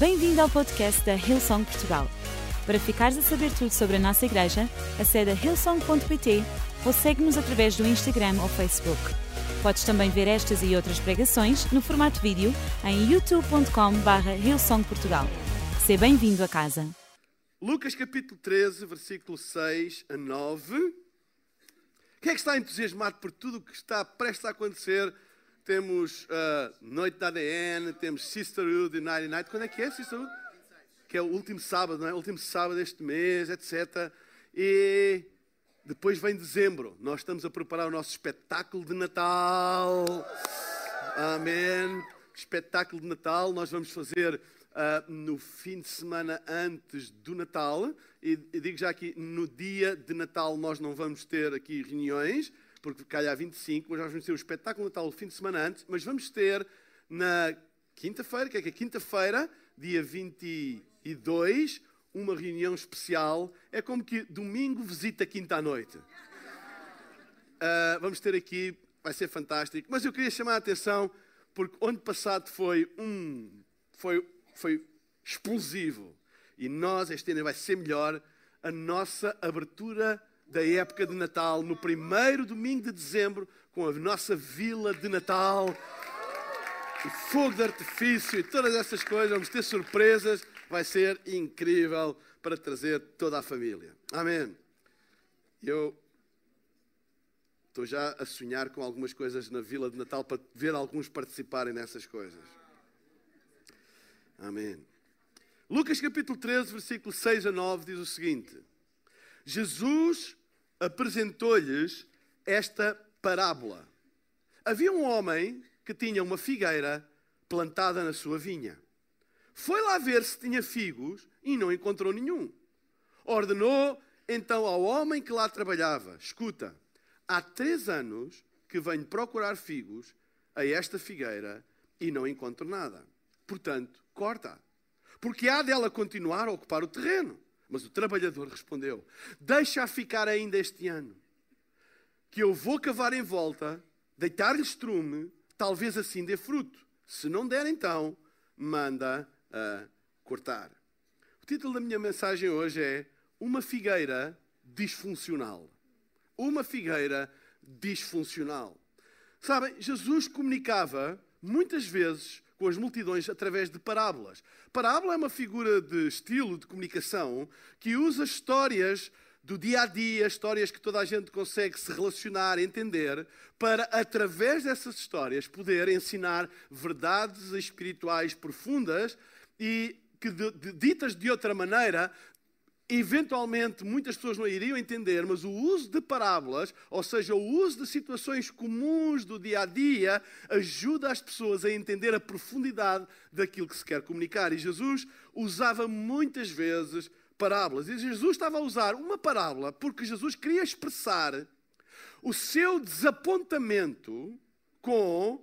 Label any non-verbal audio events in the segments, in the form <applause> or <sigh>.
Bem-vindo ao podcast da Hillsong Portugal. Para ficares a saber tudo sobre a nossa igreja, acede a hillsong.pt ou segue-nos através do Instagram ou Facebook. Podes também ver estas e outras pregações no formato vídeo em youtube.com.br hillsongportugal. Seja bem-vindo a casa. Lucas capítulo 13, versículo 6 a 9. Quem é que está entusiasmado por tudo o que está prestes a acontecer? Temos uh, Noite da ADN, temos Sisterhood United Night. Quando é que é Sisterhood? Que é o último sábado, não é? O último sábado deste mês, etc. E depois vem dezembro. Nós estamos a preparar o nosso espetáculo de Natal. Amém. Espetáculo de Natal. Nós vamos fazer uh, no fim de semana antes do Natal. E, e, digo já aqui, no dia de Natal nós não vamos ter aqui reuniões, porque calhar 25, mas nós vamos ter o espetáculo Natal o fim de semana antes, mas vamos ter na quinta-feira, que é que é quinta-feira, dia 22, uma reunião especial. É como que domingo visita quinta à noite. Uh, vamos ter aqui, vai ser fantástico. Mas eu queria chamar a atenção, porque ano passado foi um. Foi, foi explosivo. E nós, este ano vai ser melhor, a nossa abertura da época de Natal, no primeiro domingo de dezembro, com a nossa vila de Natal, e fogo de artifício e todas essas coisas, vamos ter surpresas, vai ser incrível para trazer toda a família. Amém. Eu estou já a sonhar com algumas coisas na vila de Natal para ver alguns participarem nessas coisas. Amém. Lucas capítulo 13, versículo 6 a 9 diz o seguinte: Jesus apresentou-lhes esta parábola. Havia um homem que tinha uma figueira plantada na sua vinha. Foi lá ver se tinha figos e não encontrou nenhum. Ordenou então ao homem que lá trabalhava: Escuta, há três anos que venho procurar figos a esta figueira e não encontro nada. Portanto, corta porque há dela continuar a ocupar o terreno. Mas o trabalhador respondeu: Deixa-a ficar ainda este ano, que eu vou cavar em volta, deitar-lhe estrume, talvez assim dê fruto. Se não der, então, manda a cortar. O título da minha mensagem hoje é Uma figueira disfuncional. Uma figueira disfuncional. Sabem, Jesus comunicava muitas vezes com as multidões através de parábolas. Parábola é uma figura de estilo de comunicação que usa histórias do dia a dia, histórias que toda a gente consegue se relacionar, entender, para através dessas histórias poder ensinar verdades espirituais profundas e que ditas de outra maneira eventualmente muitas pessoas não iriam entender, mas o uso de parábolas, ou seja, o uso de situações comuns do dia a dia, ajuda as pessoas a entender a profundidade daquilo que se quer comunicar. E Jesus usava muitas vezes parábolas. E Jesus estava a usar uma parábola porque Jesus queria expressar o seu desapontamento com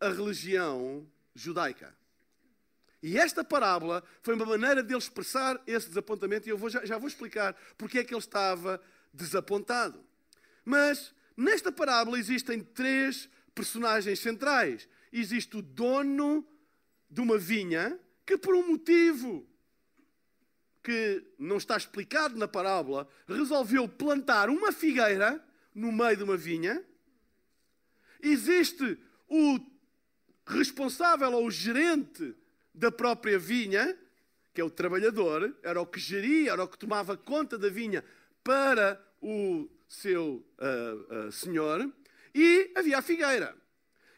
a religião judaica. E esta parábola foi uma maneira de ele expressar esse desapontamento, e eu vou, já, já vou explicar porque é que ele estava desapontado. Mas nesta parábola existem três personagens centrais. Existe o dono de uma vinha que, por um motivo que não está explicado na parábola, resolveu plantar uma figueira no meio de uma vinha. Existe o responsável ou o gerente da própria vinha, que é o trabalhador, era o que geria, era o que tomava conta da vinha para o seu uh, uh, senhor, e havia a figueira.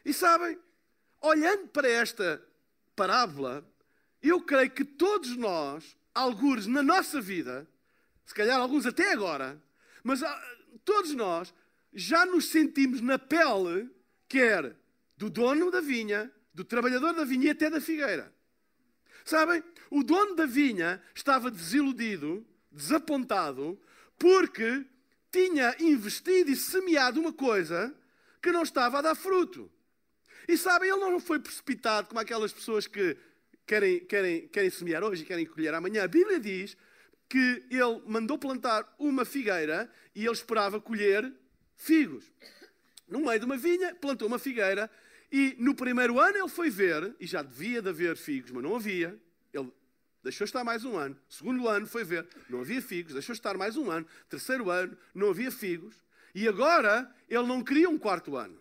E sabem, olhando para esta parábola, eu creio que todos nós, alguns na nossa vida, se calhar alguns até agora, mas uh, todos nós já nos sentimos na pele, quer do dono da vinha, do trabalhador da vinha e até da figueira. Sabem, o dono da vinha estava desiludido, desapontado, porque tinha investido e semeado uma coisa que não estava a dar fruto. E sabem, ele não foi precipitado como aquelas pessoas que querem, querem, querem semear hoje e querem colher amanhã. A Bíblia diz que ele mandou plantar uma figueira e ele esperava colher figos. No meio de uma vinha, plantou uma figueira e no primeiro ano ele foi ver, e já devia de haver figos, mas não havia. Ele deixou estar mais um ano. Segundo ano foi ver, não havia figos. Deixou estar mais um ano. Terceiro ano, não havia figos. E agora ele não queria um quarto ano.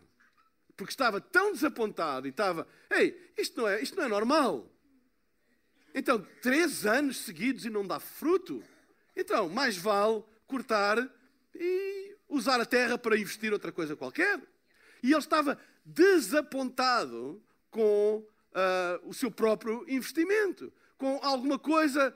Porque estava tão desapontado e estava, ei, isto não é, isto não é normal. Então, três anos seguidos e não dá fruto. Então, mais vale cortar e usar a terra para investir outra coisa qualquer. E ele estava desapontado com uh, o seu próprio investimento, com alguma coisa,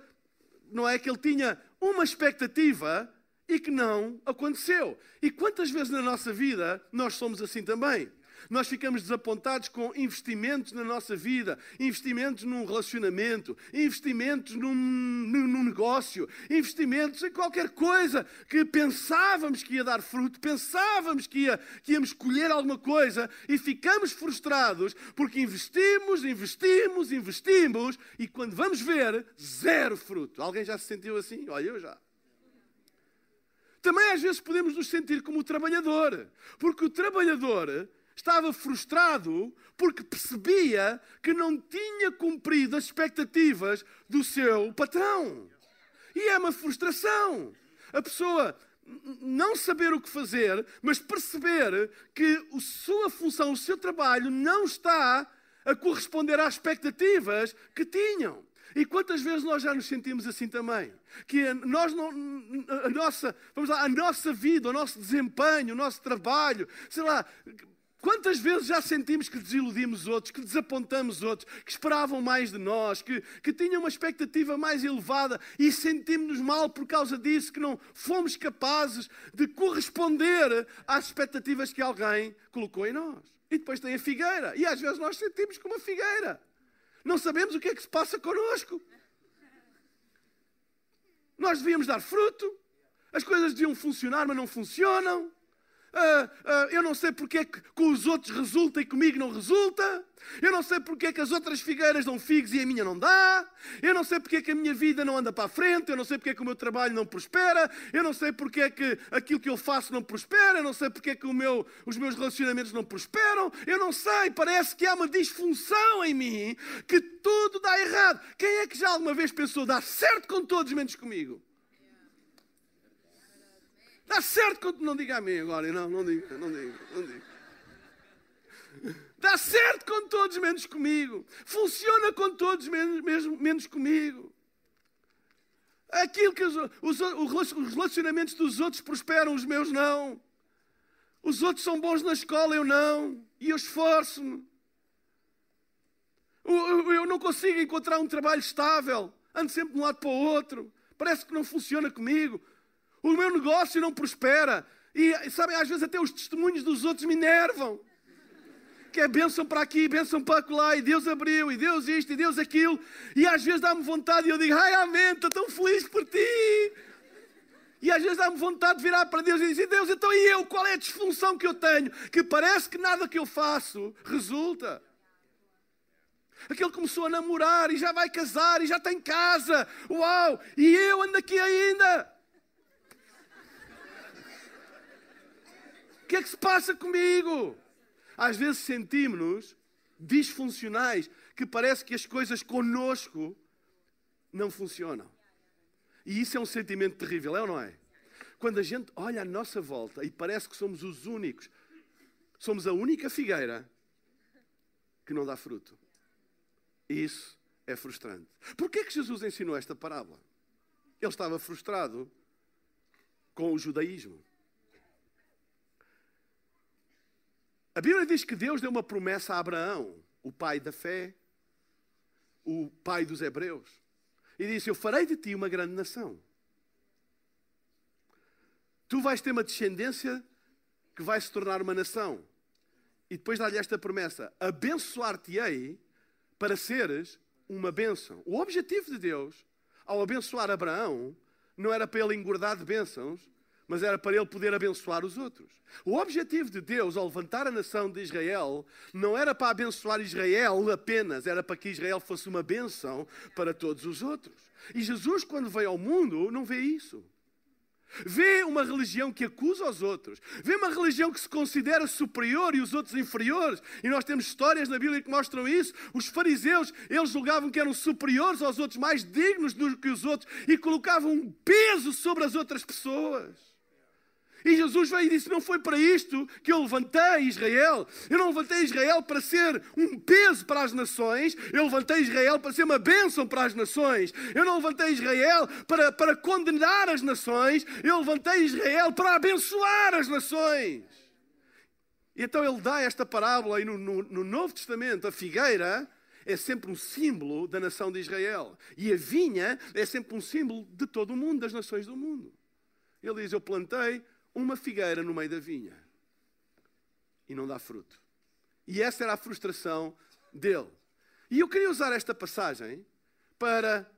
não é que ele tinha uma expectativa e que não aconteceu. E quantas vezes na nossa vida nós somos assim também? Nós ficamos desapontados com investimentos na nossa vida, investimentos num relacionamento, investimentos num, num, negócio, investimentos em qualquer coisa que pensávamos que ia dar fruto, pensávamos que, ia, que íamos colher alguma coisa e ficamos frustrados porque investimos, investimos, investimos e quando vamos ver, zero fruto. Alguém já se sentiu assim? Olha, eu já. Também às vezes podemos nos sentir como o trabalhador, porque o trabalhador estava frustrado porque percebia que não tinha cumprido as expectativas do seu patrão. E é uma frustração. A pessoa não saber o que fazer, mas perceber que a sua função, o seu trabalho não está a corresponder às expectativas que tinham. E quantas vezes nós já nos sentimos assim também? Que nós não, a nossa, vamos lá, a nossa vida, o nosso desempenho, o nosso trabalho, sei lá, Quantas vezes já sentimos que desiludimos outros, que desapontamos outros, que esperavam mais de nós, que, que tinham uma expectativa mais elevada e sentimos-nos mal por causa disso, que não fomos capazes de corresponder às expectativas que alguém colocou em nós. E depois tem a figueira. E às vezes nós sentimos como uma figueira. Não sabemos o que é que se passa connosco. Nós devíamos dar fruto, as coisas deviam funcionar, mas não funcionam. Uh, uh, eu não sei porque é que com os outros resulta e comigo não resulta. Eu não sei porque é que as outras figueiras dão figos e a minha não dá. Eu não sei porque é que a minha vida não anda para a frente. Eu não sei porque é que o meu trabalho não prospera. Eu não sei porque é que aquilo que eu faço não prospera. Eu não sei porque é que meu, os meus relacionamentos não prosperam. Eu não sei. Parece que há uma disfunção em mim que tudo dá errado. Quem é que já alguma vez pensou dar certo com todos menos comigo? Dá certo quando não diga a mim agora. Não, não diga, não diga, não diga. Dá certo com todos menos comigo. Funciona com todos menos, mesmo, menos comigo. Aquilo que os, os, os relacionamentos dos outros prosperam, os meus não. Os outros são bons na escola, eu não. E eu esforço-me. Eu não consigo encontrar um trabalho estável. Ando sempre de um lado para o outro. Parece que não funciona comigo. O meu negócio não prospera. E, sabem, às vezes até os testemunhos dos outros me enervam. Que é bênção para aqui, bênção para lá, e Deus abriu, e Deus isto, e Deus aquilo. E às vezes dá-me vontade e eu digo, ai amém, estou tão feliz por ti. E às vezes dá-me vontade de virar para Deus e dizer, Deus, então e eu? Qual é a disfunção que eu tenho? Que parece que nada que eu faço resulta. Aquele começou a namorar e já vai casar e já tem casa. Uau! E eu ando aqui ainda. Que é que se passa comigo? Às vezes sentimos-nos disfuncionais, que parece que as coisas conosco não funcionam. E isso é um sentimento terrível, é ou não é? Quando a gente olha à nossa volta e parece que somos os únicos, somos a única figueira que não dá fruto. Isso é frustrante. Porquê que Jesus ensinou esta parábola? Ele estava frustrado com o judaísmo. A Bíblia diz que Deus deu uma promessa a Abraão, o pai da fé, o pai dos hebreus. E disse: Eu farei de ti uma grande nação. Tu vais ter uma descendência que vai se tornar uma nação. E depois dá-lhe esta promessa: abençoar-te-ei para seres uma bênção. O objetivo de Deus, ao abençoar Abraão, não era para ele engordar de bênçãos, mas era para ele poder abençoar os outros. O objetivo de Deus ao levantar a nação de Israel não era para abençoar Israel apenas, era para que Israel fosse uma bênção para todos os outros. E Jesus, quando veio ao mundo, não vê isso. Vê uma religião que acusa os outros. Vê uma religião que se considera superior e os outros inferiores. E nós temos histórias na Bíblia que mostram isso. Os fariseus, eles julgavam que eram superiores aos outros, mais dignos do que os outros, e colocavam um peso sobre as outras pessoas. E Jesus veio e disse: Não foi para isto que eu levantei Israel. Eu não levantei Israel para ser um peso para as nações. Eu levantei Israel para ser uma bênção para as nações. Eu não levantei Israel para, para condenar as nações. Eu levantei Israel para abençoar as nações. E então ele dá esta parábola, e no, no, no Novo Testamento, a figueira é sempre um símbolo da nação de Israel. E a vinha é sempre um símbolo de todo o mundo, das nações do mundo. Ele diz: Eu plantei uma figueira no meio da vinha e não dá fruto. E essa era a frustração dele. E eu queria usar esta passagem para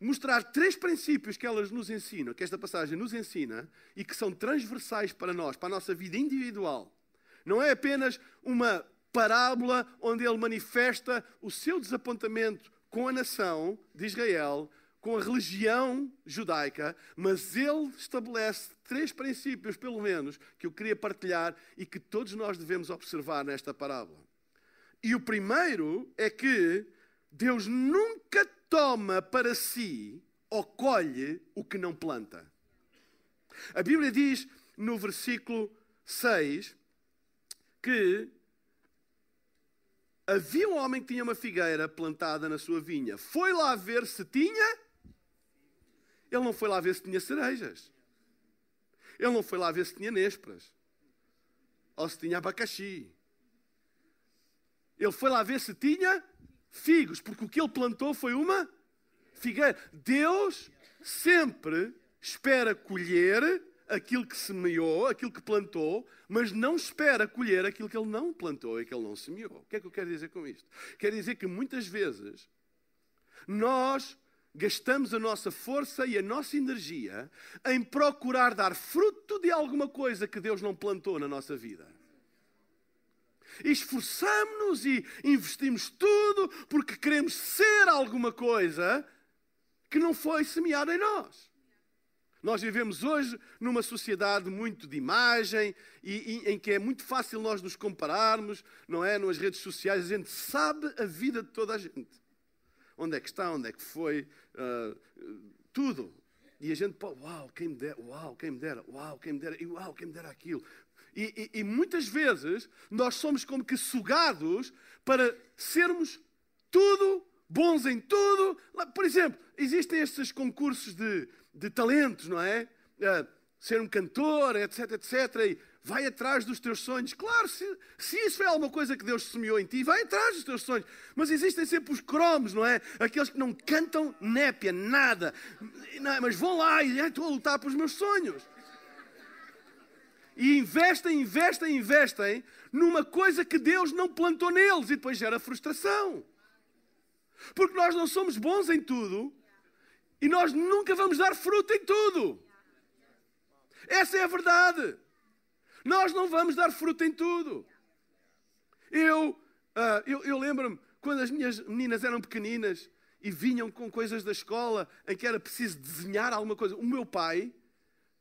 mostrar três princípios que elas nos ensinam, que esta passagem nos ensina e que são transversais para nós, para a nossa vida individual. Não é apenas uma parábola onde ele manifesta o seu desapontamento com a nação de Israel, com a religião judaica, mas ele estabelece três princípios, pelo menos, que eu queria partilhar e que todos nós devemos observar nesta parábola. E o primeiro é que Deus nunca toma para si ou colhe o que não planta. A Bíblia diz no versículo 6 que havia um homem que tinha uma figueira plantada na sua vinha. Foi lá ver se tinha ele não foi lá ver se tinha cerejas. Ele não foi lá ver se tinha nésperas. Ou se tinha abacaxi. Ele foi lá ver se tinha figos, porque o que ele plantou foi uma figueira. Deus sempre espera colher aquilo que semeou, aquilo que plantou, mas não espera colher aquilo que ele não plantou e que ele não semeou. O que é que eu quero dizer com isto? Quero dizer que muitas vezes nós gastamos a nossa força e a nossa energia em procurar dar fruto de alguma coisa que Deus não plantou na nossa vida. Esforçamos-nos e investimos tudo porque queremos ser alguma coisa que não foi semeada em nós. Nós vivemos hoje numa sociedade muito de imagem e, e, em que é muito fácil nós nos compararmos, não é? Nas redes sociais, a gente sabe a vida de toda a gente onde é que está, onde é que foi, uh, tudo. E a gente, pô, uau, quem me dera, uau, quem me dera, uau, quem me dera, e uau, quem me dera aquilo. E, e, e muitas vezes nós somos como que sugados para sermos tudo, bons em tudo. Por exemplo, existem estes concursos de, de talentos, não é? Uh, ser um cantor, etc, etc. E vai atrás dos teus sonhos. Claro, se, se isso é alguma coisa que Deus semeou em ti, vai atrás dos teus sonhos. Mas existem sempre os cromos, não é? Aqueles que não cantam népia, nada. Não, mas vão lá e estou a lutar pelos meus sonhos. E investem, investem, investem numa coisa que Deus não plantou neles e depois gera frustração. Porque nós não somos bons em tudo e nós nunca vamos dar fruto em tudo. Essa é a verdade. Nós não vamos dar fruto em tudo. Eu, uh, eu, eu lembro-me quando as minhas meninas eram pequeninas e vinham com coisas da escola em que era preciso desenhar alguma coisa. O meu pai,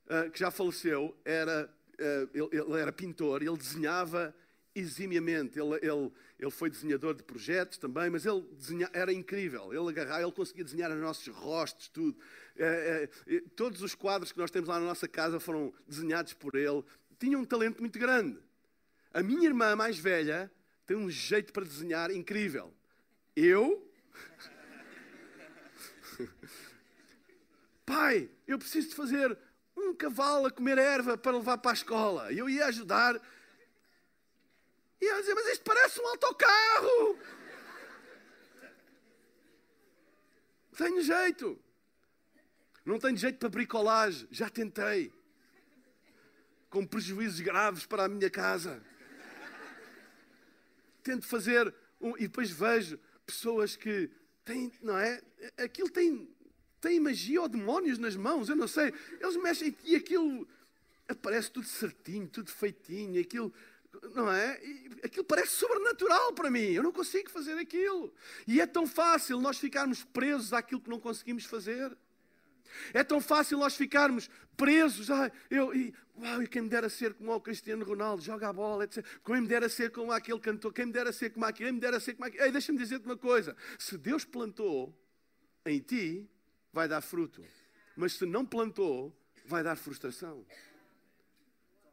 uh, que já faleceu, era, uh, ele, ele, era pintor, ele desenhava eximiamente. Ele, ele, ele foi desenhador de projetos também, mas ele desenha, era incrível. Ele agarrava, ele conseguia desenhar os nossos rostos, tudo. É, é, todos os quadros que nós temos lá na nossa casa foram desenhados por ele tinha um talento muito grande. A minha irmã mais velha tem um jeito para desenhar incrível. Eu. <laughs> Pai, eu preciso de fazer um cavalo a comer erva para levar para a escola. E eu ia ajudar. E ela dizia, mas isto parece um autocarro. Tenho jeito. Não tenho jeito para bricolagem. Já tentei com prejuízos graves para a minha casa. Tento fazer um, e depois vejo pessoas que têm, não é? Aquilo tem, tem magia ou demónios nas mãos, eu não sei. Eles mexem e aquilo aparece tudo certinho, tudo feitinho, aquilo, não é? Aquilo parece sobrenatural para mim. Eu não consigo fazer aquilo. E é tão fácil nós ficarmos presos àquilo que não conseguimos fazer. É tão fácil nós ficarmos presos. Ah, eu, e, uau, quem me dera ser como o Cristiano Ronaldo, joga a bola, etc. Quem me dera ser como aquele cantor, quem me dera ser como aquele, quem me dera ser como aquele. Ei, deixa-me dizer-te uma coisa: se Deus plantou em ti, vai dar fruto. Mas se não plantou, vai dar frustração.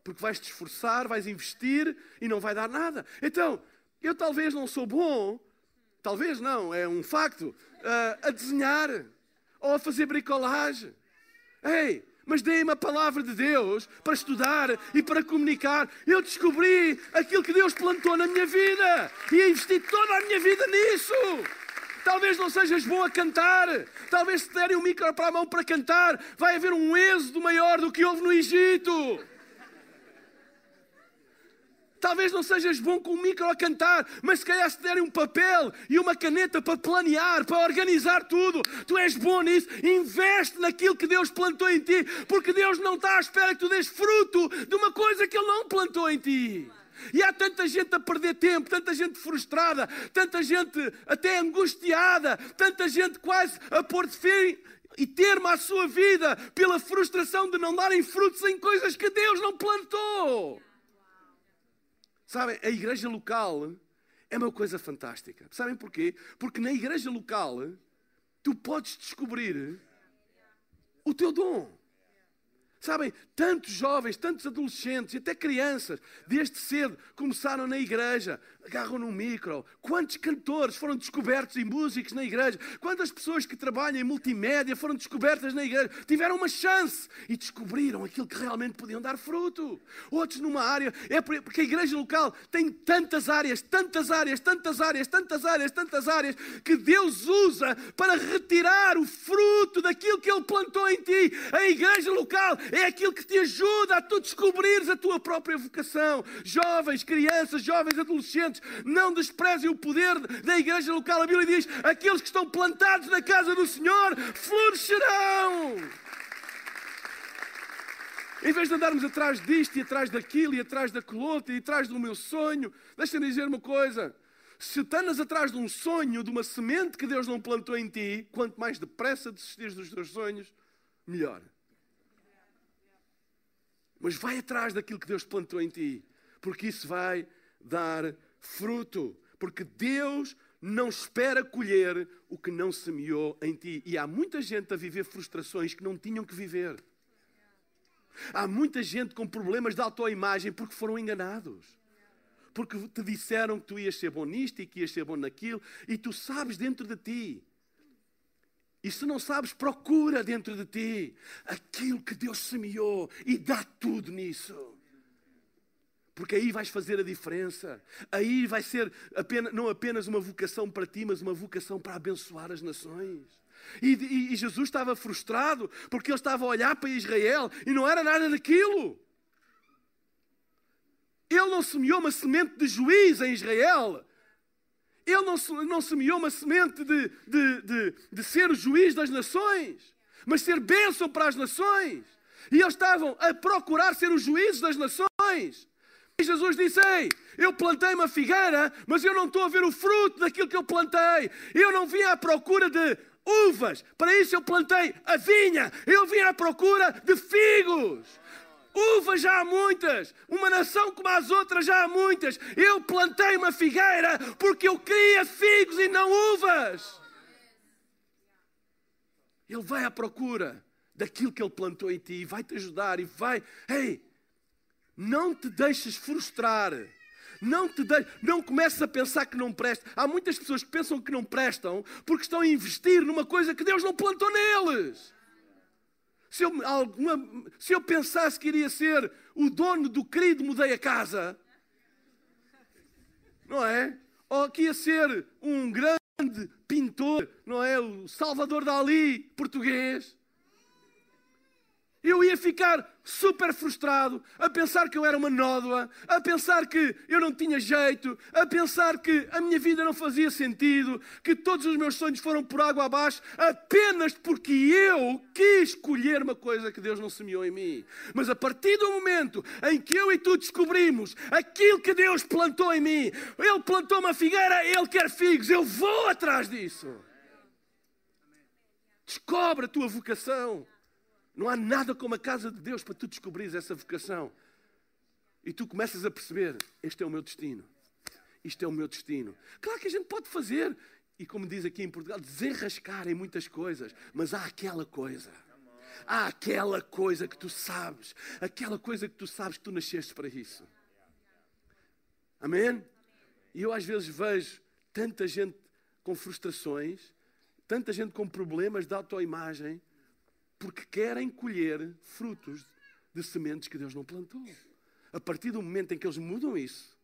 Porque vais te esforçar, vais investir e não vai dar nada. Então, eu talvez não sou bom, talvez não, é um facto, uh, a desenhar ou a fazer bricolagem. Ei, mas dei-me a palavra de Deus para estudar e para comunicar. Eu descobri aquilo que Deus plantou na minha vida e investi toda a minha vida nisso. Talvez não sejas bom a cantar, talvez se derem um micro para a mão para cantar, vai haver um êxodo maior do que houve no Egito. Talvez não sejas bom com um micro a cantar, mas se calhar se derem um papel e uma caneta para planear, para organizar tudo, tu és bom nisso, investe naquilo que Deus plantou em ti, porque Deus não está à espera que tu des fruto de uma coisa que Ele não plantou em ti. E há tanta gente a perder tempo, tanta gente frustrada, tanta gente até angustiada, tanta gente quase a pôr fim e termo à sua vida pela frustração de não darem frutos em coisas que Deus não plantou. Sabem, a igreja local é uma coisa fantástica. Sabem porquê? Porque na igreja local tu podes descobrir o teu dom. Sabem, tantos jovens, tantos adolescentes e até crianças, desde cedo, começaram na igreja, agarram no micro. Quantos cantores foram descobertos e músicos na igreja? Quantas pessoas que trabalham em multimédia foram descobertas na igreja? Tiveram uma chance e descobriram aquilo que realmente podiam dar fruto. Outros numa área, é porque a igreja local tem tantas áreas, tantas áreas, tantas áreas, tantas áreas, tantas áreas, que Deus usa para retirar o fruto daquilo que Ele plantou em ti. A igreja local é aquilo que te ajuda a tu descobrires a tua própria vocação. Jovens, crianças, jovens, adolescentes, não desprezem o poder da igreja local. A Bíblia diz: aqueles que estão plantados na casa do Senhor florescerão. Em vez de andarmos atrás disto e atrás daquilo e atrás da colota e atrás do meu sonho, deixa-me dizer uma coisa. Se andas atrás de um sonho, de uma semente que Deus não plantou em ti, quanto mais depressa desistires dos teus sonhos, melhor. Mas vai atrás daquilo que Deus plantou em ti, porque isso vai dar fruto. Porque Deus não espera colher o que não semeou em ti. E há muita gente a viver frustrações que não tinham que viver. Há muita gente com problemas de autoimagem porque foram enganados. Porque te disseram que tu ias ser bom nisto e que ias ser bom naquilo, e tu sabes dentro de ti e se não sabes, procura dentro de ti aquilo que Deus semeou e dá tudo nisso. Porque aí vais fazer a diferença. Aí vai ser apenas, não apenas uma vocação para ti, mas uma vocação para abençoar as nações. E, e, e Jesus estava frustrado porque ele estava a olhar para Israel e não era nada daquilo. Ele não semeou uma semente de juiz em Israel. Ele não, não semeou uma semente de, de, de, de ser o juiz das nações, mas ser bênção para as nações. E eles estavam a procurar ser os juízes das nações. E Jesus disse: Ei, eu plantei uma figueira, mas eu não estou a ver o fruto daquilo que eu plantei. Eu não vim à procura de uvas, para isso eu plantei a vinha. Eu vim à procura de figos. Uvas já há muitas, uma nação como as outras já há muitas. Eu plantei uma figueira porque eu queria figos e não uvas. Ele vai à procura daquilo que ele plantou em ti e vai te ajudar e vai. Ei, não te deixes frustrar. Não te de... não comeces a pensar que não presta. Há muitas pessoas que pensam que não prestam porque estão a investir numa coisa que Deus não plantou neles. Se eu, alguma, se eu pensasse que iria ser o dono do querido Mudei a Casa, não é? Ou que ia ser um grande pintor, não é? O Salvador Dali, português. Eu ia ficar super frustrado, a pensar que eu era uma nódoa, a pensar que eu não tinha jeito, a pensar que a minha vida não fazia sentido, que todos os meus sonhos foram por água abaixo, apenas porque eu quis escolher uma coisa que Deus não semeou em mim. Mas a partir do momento em que eu e tu descobrimos aquilo que Deus plantou em mim, Ele plantou uma figueira, Ele quer figos, eu vou atrás disso. Descobre a tua vocação. Não há nada como a casa de Deus para tu descobrires essa vocação. E tu começas a perceber: este é o meu destino. Isto é o meu destino. Claro que a gente pode fazer, e como diz aqui em Portugal, desenrascar em muitas coisas, mas há aquela coisa. Há aquela coisa que tu sabes, aquela coisa que tu sabes que tu nasceste para isso. Amém? E eu às vezes vejo tanta gente com frustrações, tanta gente com problemas de autoimagem, porque querem colher frutos de sementes que Deus não plantou. A partir do momento em que eles mudam isso,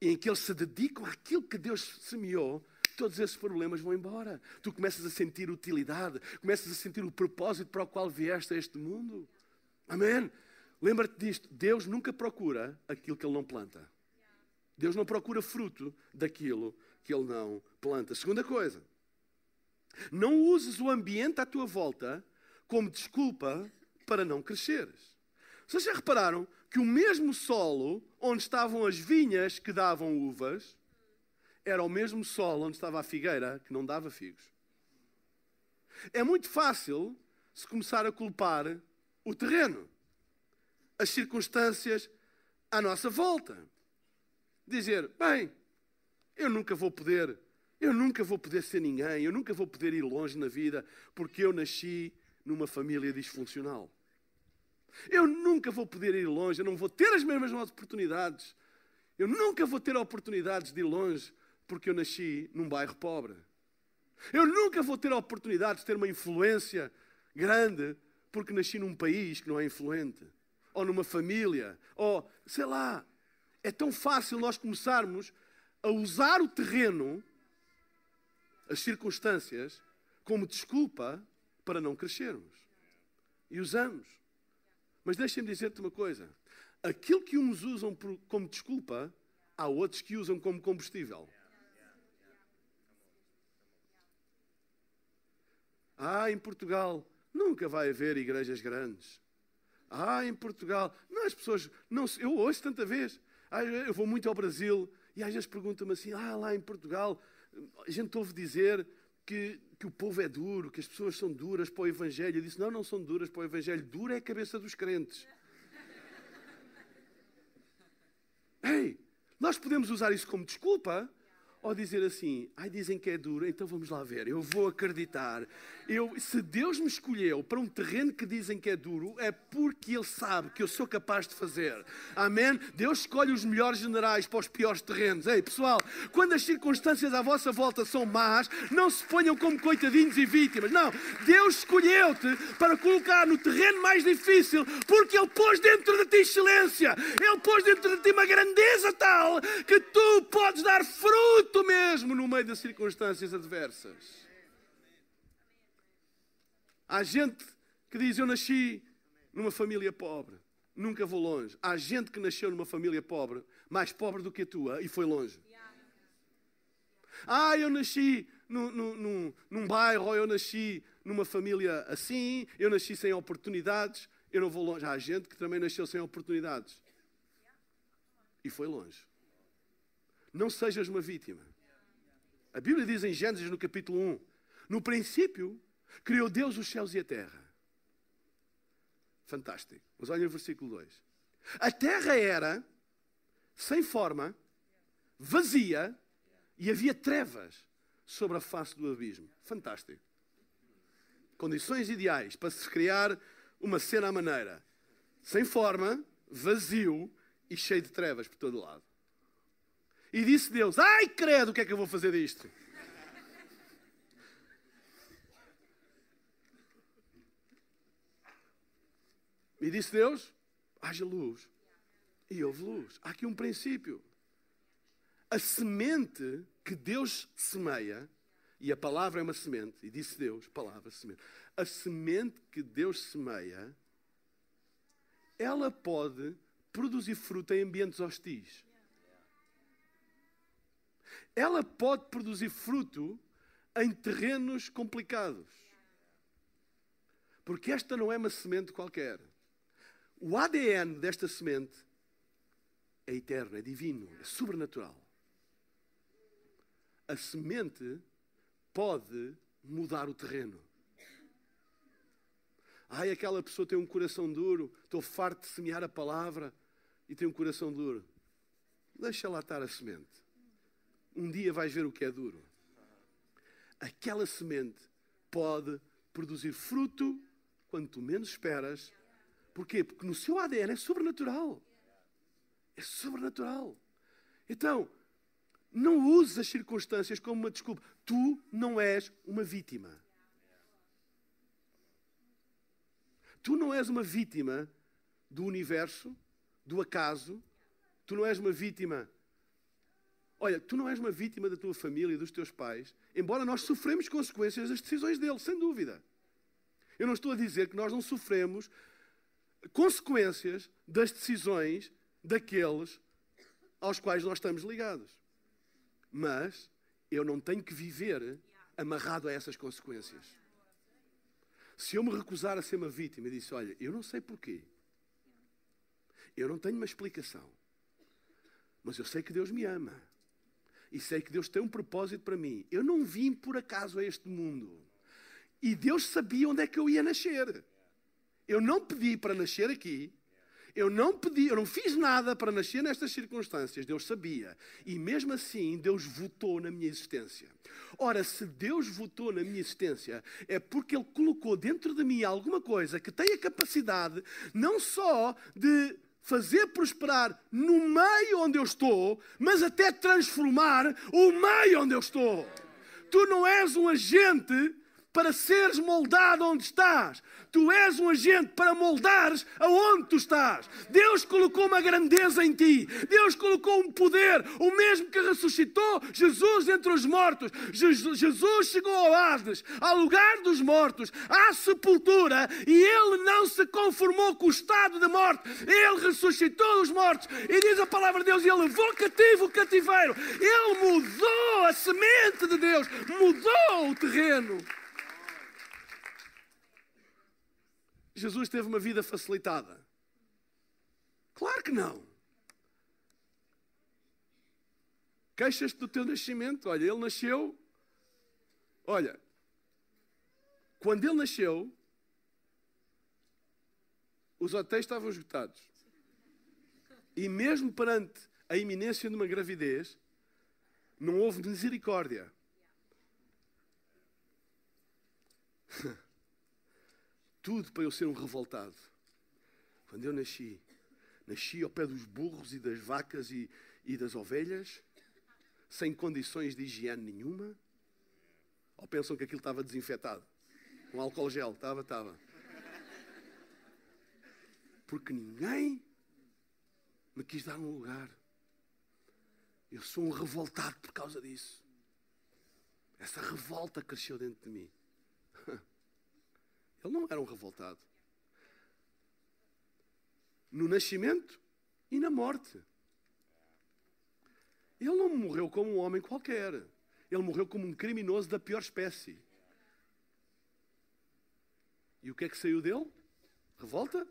e em que eles se dedicam àquilo que Deus semeou, todos esses problemas vão embora. Tu começas a sentir utilidade, começas a sentir o propósito para o qual vieste a este mundo. Amém? Lembra-te disto: Deus nunca procura aquilo que Ele não planta. Deus não procura fruto daquilo que Ele não planta. Segunda coisa, não uses o ambiente à tua volta como desculpa para não cresceres. Vocês já repararam que o mesmo solo onde estavam as vinhas que davam uvas era o mesmo solo onde estava a figueira que não dava figos? É muito fácil se começar a culpar o terreno, as circunstâncias à nossa volta. Dizer, bem, eu nunca vou poder, eu nunca vou poder ser ninguém, eu nunca vou poder ir longe na vida porque eu nasci numa família disfuncional. Eu nunca vou poder ir longe, eu não vou ter as mesmas oportunidades. Eu nunca vou ter oportunidades de ir longe porque eu nasci num bairro pobre. Eu nunca vou ter oportunidades de ter uma influência grande porque nasci num país que não é influente. Ou numa família. Ou, sei lá. É tão fácil nós começarmos a usar o terreno, as circunstâncias, como desculpa para não crescermos. E usamos. Mas deixem-me dizer-te uma coisa: aquilo que uns usam como desculpa, há outros que usam como combustível. Ah, em Portugal nunca vai haver igrejas grandes. Ah, em Portugal, não, as pessoas, não, eu ouço tanta vez. Ah, eu vou muito ao Brasil e às vezes perguntam-me assim: ah, lá em Portugal, a gente ouve dizer que, que o povo é duro, que as pessoas são duras para o Evangelho. Eu disse: não, não são duras para o Evangelho, dura é a cabeça dos crentes. <laughs> Ei, nós podemos usar isso como desculpa ou dizer assim, ai dizem que é duro, então vamos lá ver, eu vou acreditar. Eu, se Deus me escolheu para um terreno que dizem que é duro, é porque Ele sabe que eu sou capaz de fazer. Amém? Deus escolhe os melhores generais para os piores terrenos. Ei, pessoal, quando as circunstâncias à vossa volta são más, não se ponham como coitadinhos e vítimas. Não, Deus escolheu-te para colocar no terreno mais difícil, porque Ele pôs dentro de ti excelência. Ele pôs dentro de ti uma grandeza tal que tu podes dar fruto tu mesmo no meio das circunstâncias adversas. Há gente que diz: Eu nasci numa família pobre, nunca vou longe. Há gente que nasceu numa família pobre, mais pobre do que a tua, e foi longe. Ah, eu nasci num, num, num bairro, ou eu nasci numa família assim, eu nasci sem oportunidades, eu não vou longe. Há gente que também nasceu sem oportunidades e foi longe. Não sejas uma vítima. A Bíblia diz em Gênesis, no capítulo 1, no princípio, criou Deus os céus e a terra. Fantástico. Mas olha o versículo 2. A terra era sem forma, vazia, e havia trevas sobre a face do abismo. Fantástico. Condições ideais para se criar uma cena à maneira. Sem forma, vazio e cheio de trevas por todo lado. E disse Deus: Ai, credo, o que é que eu vou fazer disto? E disse Deus: haja luz. E houve luz. Há aqui um princípio. A semente que Deus semeia, e a palavra é uma semente, e disse Deus, palavra, semente. A semente que Deus semeia, ela pode produzir fruto em ambientes hostis ela pode produzir fruto em terrenos complicados. Porque esta não é uma semente qualquer. O ADN desta semente é eterno, é divino, é sobrenatural. A semente pode mudar o terreno. Ai, aquela pessoa tem um coração duro, estou farto de semear a palavra e tem um coração duro. Deixa lá estar a semente. Um dia vais ver o que é duro. Aquela semente pode produzir fruto quando tu menos esperas. Porquê? Porque no seu ADN é sobrenatural. É sobrenatural. Então, não uses as circunstâncias como uma desculpa. Tu não és uma vítima. Tu não és uma vítima do universo, do acaso. Tu não és uma vítima. Olha, tu não és uma vítima da tua família e dos teus pais, embora nós sofremos consequências das decisões deles, sem dúvida. Eu não estou a dizer que nós não sofremos consequências das decisões daqueles aos quais nós estamos ligados. Mas eu não tenho que viver amarrado a essas consequências. Se eu me recusar a ser uma vítima e disse, olha, eu não sei porquê, eu não tenho uma explicação, mas eu sei que Deus me ama e sei que Deus tem um propósito para mim. Eu não vim por acaso a este mundo e Deus sabia onde é que eu ia nascer. Eu não pedi para nascer aqui, eu não pedi, eu não fiz nada para nascer nestas circunstâncias. Deus sabia. E mesmo assim, Deus votou na minha existência. Ora, se Deus votou na minha existência, é porque Ele colocou dentro de mim alguma coisa que tem a capacidade não só de fazer prosperar no meio onde eu estou, mas até transformar o meio onde eu estou. Tu não és um agente para seres moldado onde estás. Tu és um agente para moldares aonde tu estás. Deus colocou uma grandeza em ti. Deus colocou um poder, o mesmo que ressuscitou Jesus entre os mortos. Jesus chegou ao Hades, ao lugar dos mortos, à sepultura, e ele não se conformou com o estado de morte. Ele ressuscitou os mortos. E diz a palavra de Deus, ele levou cativo o cativeiro. Ele mudou a semente de Deus, mudou o terreno. Jesus teve uma vida facilitada? Claro que não. Queixas-te do teu nascimento. Olha, ele nasceu. Olha, quando ele nasceu, os hotéis estavam esgotados. E mesmo perante a iminência de uma gravidez, não houve misericórdia. <laughs> tudo para eu ser um revoltado. Quando eu nasci, nasci ao pé dos burros e das vacas e, e das ovelhas, sem condições de higiene nenhuma. Ou pensam que aquilo estava desinfetado? Com álcool gel, estava, estava. Porque ninguém me quis dar um lugar. Eu sou um revoltado por causa disso. Essa revolta cresceu dentro de mim. Ele não era um revoltado. No nascimento e na morte. Ele não morreu como um homem qualquer. Ele morreu como um criminoso da pior espécie. E o que é que saiu dele? Revolta?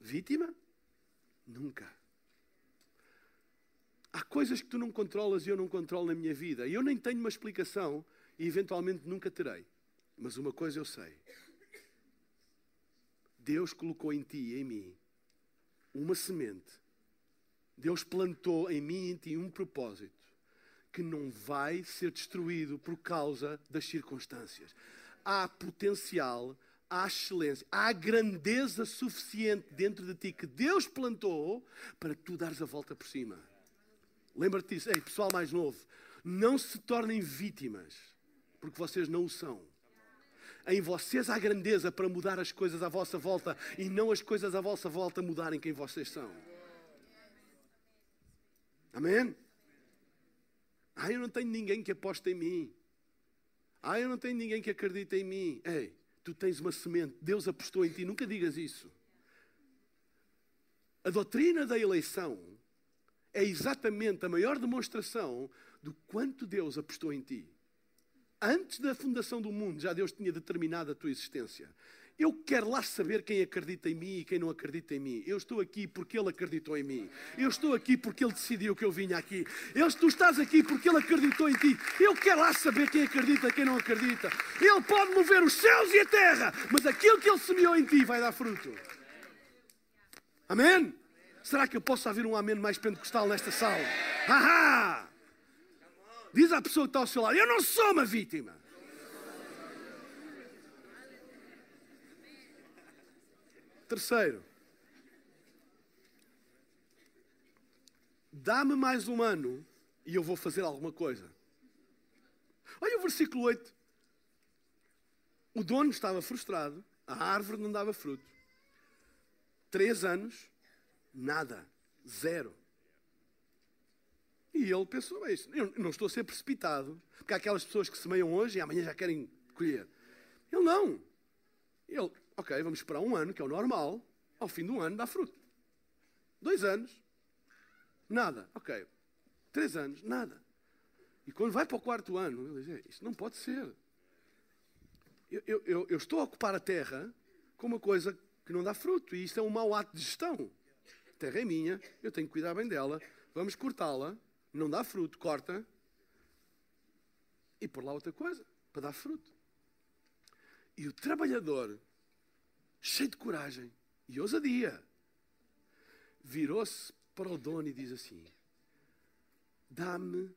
Vítima? Nunca. Há coisas que tu não controlas e eu não controlo na minha vida. E eu nem tenho uma explicação e eventualmente nunca terei. Mas uma coisa eu sei: Deus colocou em ti e em mim uma semente. Deus plantou em mim e em ti um propósito que não vai ser destruído por causa das circunstâncias. Há potencial, há excelência, há grandeza suficiente dentro de ti que Deus plantou para tu dares a volta por cima. Lembra-te disso. Ei, pessoal mais novo, não se tornem vítimas, porque vocês não o são. Em vocês há grandeza para mudar as coisas à vossa volta e não as coisas à vossa volta mudarem quem vocês são. Amém? Ah, eu não tenho ninguém que aposte em mim. Ah, eu não tenho ninguém que acredite em mim. Ei, tu tens uma semente, Deus apostou em ti, nunca digas isso. A doutrina da eleição é exatamente a maior demonstração do quanto Deus apostou em ti. Antes da fundação do mundo, já Deus tinha determinado a tua existência. Eu quero lá saber quem acredita em mim e quem não acredita em mim. Eu estou aqui porque Ele acreditou em mim. Eu estou aqui porque Ele decidiu que eu vinha aqui. Eu, tu estás aqui porque Ele acreditou em ti. Eu quero lá saber quem acredita e quem não acredita. Ele pode mover os céus e a terra, mas aquilo que Ele semeou em ti vai dar fruto. Amém? Será que eu posso ouvir um amém mais pentecostal nesta sala? Haha! Diz à pessoa que está ao seu lado: Eu não sou uma vítima. Terceiro, dá-me mais um ano e eu vou fazer alguma coisa. Olha o versículo 8. O dono estava frustrado, a árvore não dava fruto. Três anos, nada, zero. E ele pensou, mas eu não estou a ser precipitado, porque há aquelas pessoas que semeiam hoje e amanhã já querem colher. Ele não. Ele, ok, vamos esperar um ano, que é o normal. Ao fim um ano dá fruto. Dois anos, nada. Ok. Três anos, nada. E quando vai para o quarto ano, ele diz: Isto não pode ser. Eu, eu, eu, eu estou a ocupar a terra com uma coisa que não dá fruto. E isto é um mau ato de gestão. A terra é minha, eu tenho que cuidar bem dela. Vamos cortá-la. Não dá fruto, corta. E por lá outra coisa, para dar fruto. E o trabalhador cheio de coragem e ousadia, virou-se para o dono e diz assim: Dá-me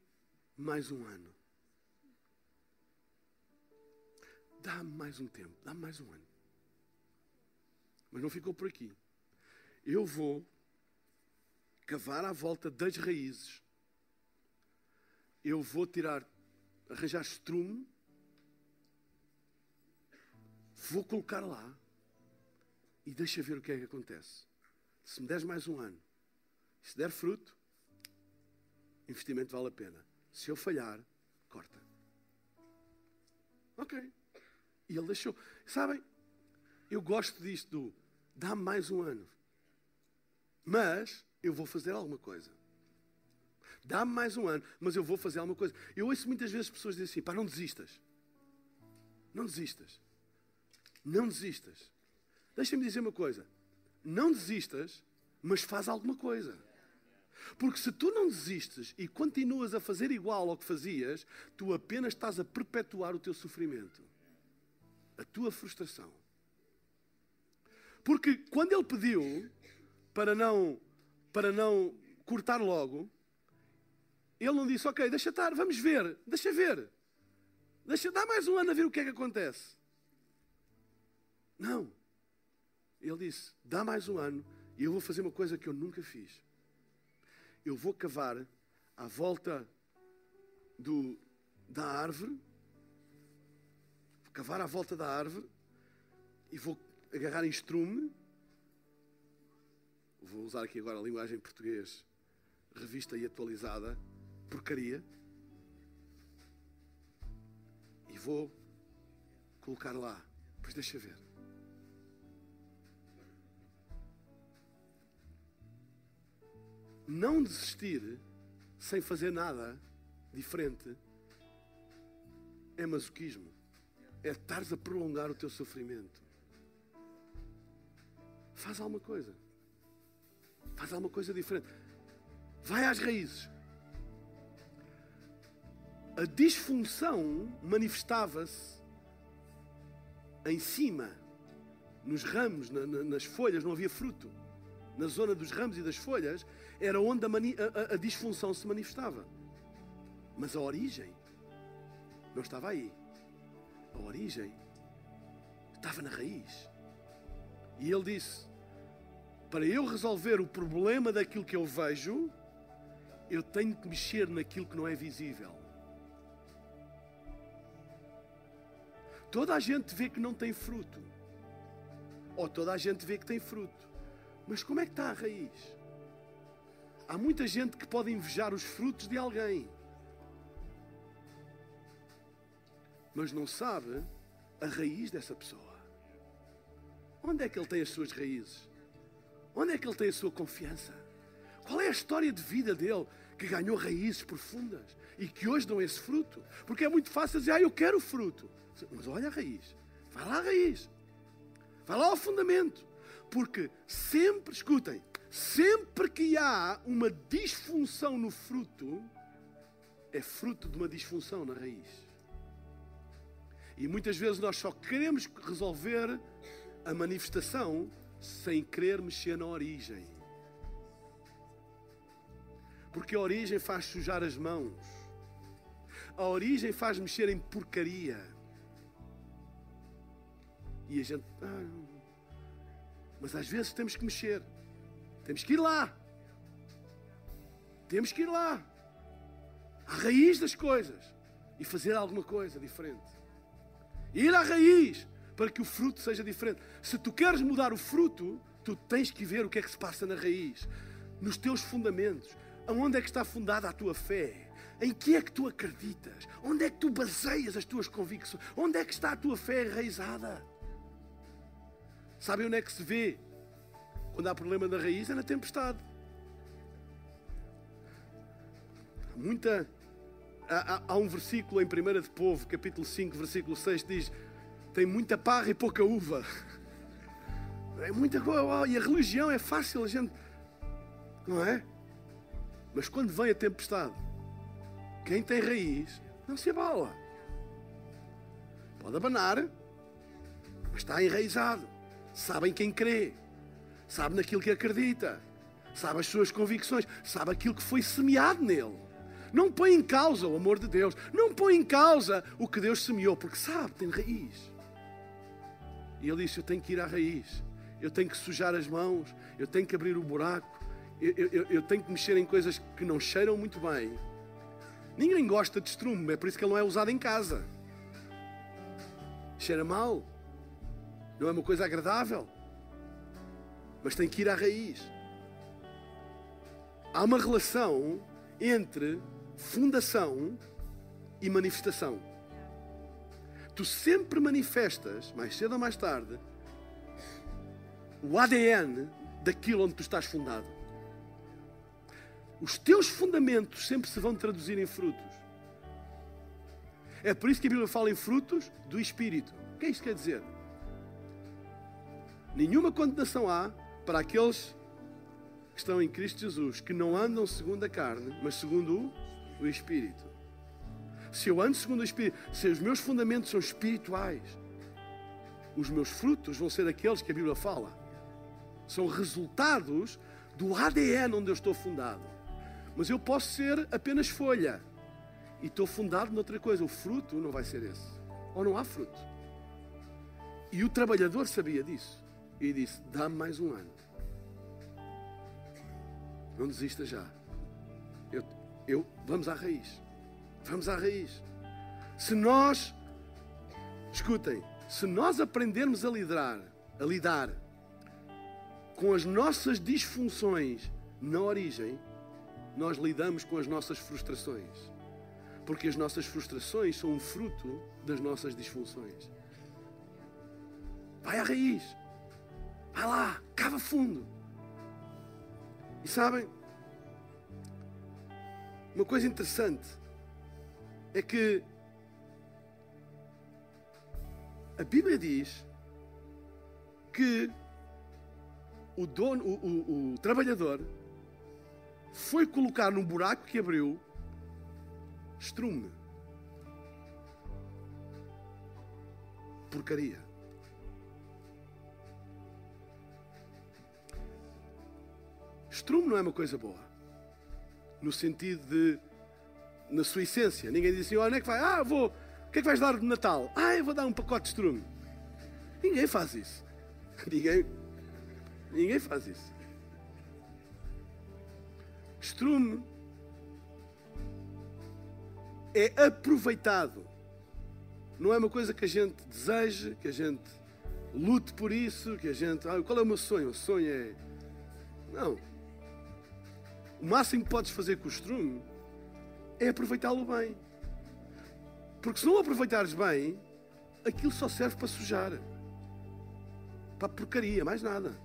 mais um ano. Dá-me mais um tempo, dá-me mais um ano. Mas não ficou por aqui. Eu vou cavar à volta das raízes. Eu vou tirar, arranjar estrume. Vou colocar lá e deixa ver o que é que acontece. Se me deres mais um ano, se der fruto, investimento vale a pena. Se eu falhar, corta. Ok. E ele deixou. Sabem, eu gosto disto do dá-me mais um ano. Mas eu vou fazer alguma coisa. Dá-me mais um ano, mas eu vou fazer alguma coisa. Eu ouço muitas vezes pessoas dizerem assim: pá, não desistas. Não desistas. Não desistas. Deixa-me dizer uma coisa. Não desistas, mas faz alguma coisa. Porque se tu não desistes e continuas a fazer igual ao que fazias, tu apenas estás a perpetuar o teu sofrimento, a tua frustração. Porque quando ele pediu para não, para não cortar logo, ele não disse, ok, deixa estar, vamos ver, deixa ver. Deixa, dá mais um ano a ver o que é que acontece. Não. Ele disse: dá mais um ano e eu vou fazer uma coisa que eu nunca fiz. Eu vou cavar à volta do, da árvore, cavar à volta da árvore e vou agarrar em estrume. Vou usar aqui agora a linguagem português, revista e atualizada, porcaria. E vou colocar lá. Pois deixa ver. não desistir sem fazer nada diferente é masoquismo. É estares a prolongar o teu sofrimento. Faz alguma coisa. Faz alguma coisa diferente. Vai às raízes. A disfunção manifestava-se em cima, nos ramos, na, na, nas folhas, não havia fruto na zona dos ramos e das folhas, era onde a, a, a disfunção se manifestava. Mas a origem não estava aí. A origem estava na raiz. E ele disse: Para eu resolver o problema daquilo que eu vejo, eu tenho que mexer naquilo que não é visível. Toda a gente vê que não tem fruto. Ou toda a gente vê que tem fruto. Mas como é que está a raiz? Há muita gente que pode invejar os frutos de alguém, mas não sabe a raiz dessa pessoa. Onde é que ele tem as suas raízes? Onde é que ele tem a sua confiança? Qual é a história de vida dele que ganhou raízes profundas e que hoje dão esse fruto. Porque é muito fácil dizer, ah, eu quero fruto. Mas olha a raiz. Vai lá a raiz. Vai lá ao fundamento. Porque sempre, escutem, sempre que há uma disfunção no fruto, é fruto de uma disfunção na raiz. E muitas vezes nós só queremos resolver a manifestação sem querer mexer na origem. Porque a origem faz sujar as mãos. A origem faz mexer em porcaria. E a gente. Ah, mas às vezes temos que mexer. Temos que ir lá. Temos que ir lá. À raiz das coisas. E fazer alguma coisa diferente. Ir à raiz para que o fruto seja diferente. Se tu queres mudar o fruto, tu tens que ver o que é que se passa na raiz, nos teus fundamentos. Aonde é que está fundada a tua fé? Em que é que tu acreditas? Onde é que tu baseias as tuas convicções? Onde é que está a tua fé enraizada? Sabem onde é que se vê quando há problema da raiz? É na tempestade. Muita. Há, há, há um versículo em 1 de Povo, capítulo 5, versículo 6, diz: Tem muita parra e pouca uva. É muita coisa. E a religião é fácil, a gente. Não é? Mas quando vem a tempestade, quem tem raiz não se abala. Pode abanar, mas está enraizado. Sabe em quem crê, sabe naquilo que acredita, sabe as suas convicções, sabe aquilo que foi semeado nele. Não põe em causa o amor de Deus, não põe em causa o que Deus semeou, porque sabe, tem raiz. E ele disse: Eu tenho que ir à raiz, eu tenho que sujar as mãos, eu tenho que abrir o buraco, eu, eu, eu, tenho que mexer em coisas que não cheiram muito bem. Ninguém gosta de estrume, é por isso que ele não é usado em casa. Cheira mal, não é uma coisa agradável, mas tem que ir à raiz. Há uma relação entre fundação e manifestação. Tu sempre manifestas, mais cedo ou mais tarde, o ADN daquilo onde tu estás fundado os teus fundamentos sempre se vão traduzir em frutos. É por isso que a Bíblia fala em frutos do Espírito. O que é isto quer dizer? Nenhuma condenação há para aqueles que estão em Cristo Jesus, que não andam segundo a carne, mas segundo o Espírito. Se eu ando segundo o Espírito, se os meus fundamentos são espirituais, os meus frutos vão ser aqueles que a Bíblia fala. São resultados do ADN onde eu estou fundado. Mas eu posso ser apenas folha. E estou fundado noutra coisa. O fruto não vai ser esse. Ou não há fruto. E o trabalhador sabia disso. E disse: dá-me mais um ano. Não desista já. Eu, eu, vamos à raiz. Vamos à raiz. Se nós, escutem, se nós aprendermos a lidar, a lidar com as nossas disfunções na origem, nós lidamos com as nossas frustrações. Porque as nossas frustrações são um fruto das nossas disfunções. Vai à raiz. Vai lá, cava fundo. E sabem, uma coisa interessante é que a Bíblia diz que o dono, o, o, o trabalhador foi colocar num buraco que abriu estrume. Porcaria. Estrume não é uma coisa boa. No sentido de, na sua essência. Ninguém diz assim: olha, onde é que vai? Ah, vou. O que é que vais dar de Natal? Ah, eu vou dar um pacote de estrume. Ninguém faz isso. <laughs> Ninguém, ninguém faz isso. Estrume é aproveitado. Não é uma coisa que a gente deseje, que a gente lute por isso, que a gente. Ah, qual é o meu sonho? O sonho é. Não. O máximo que podes fazer com o estrume é aproveitá-lo bem. Porque se não aproveitares bem, aquilo só serve para sujar. Para porcaria, mais nada.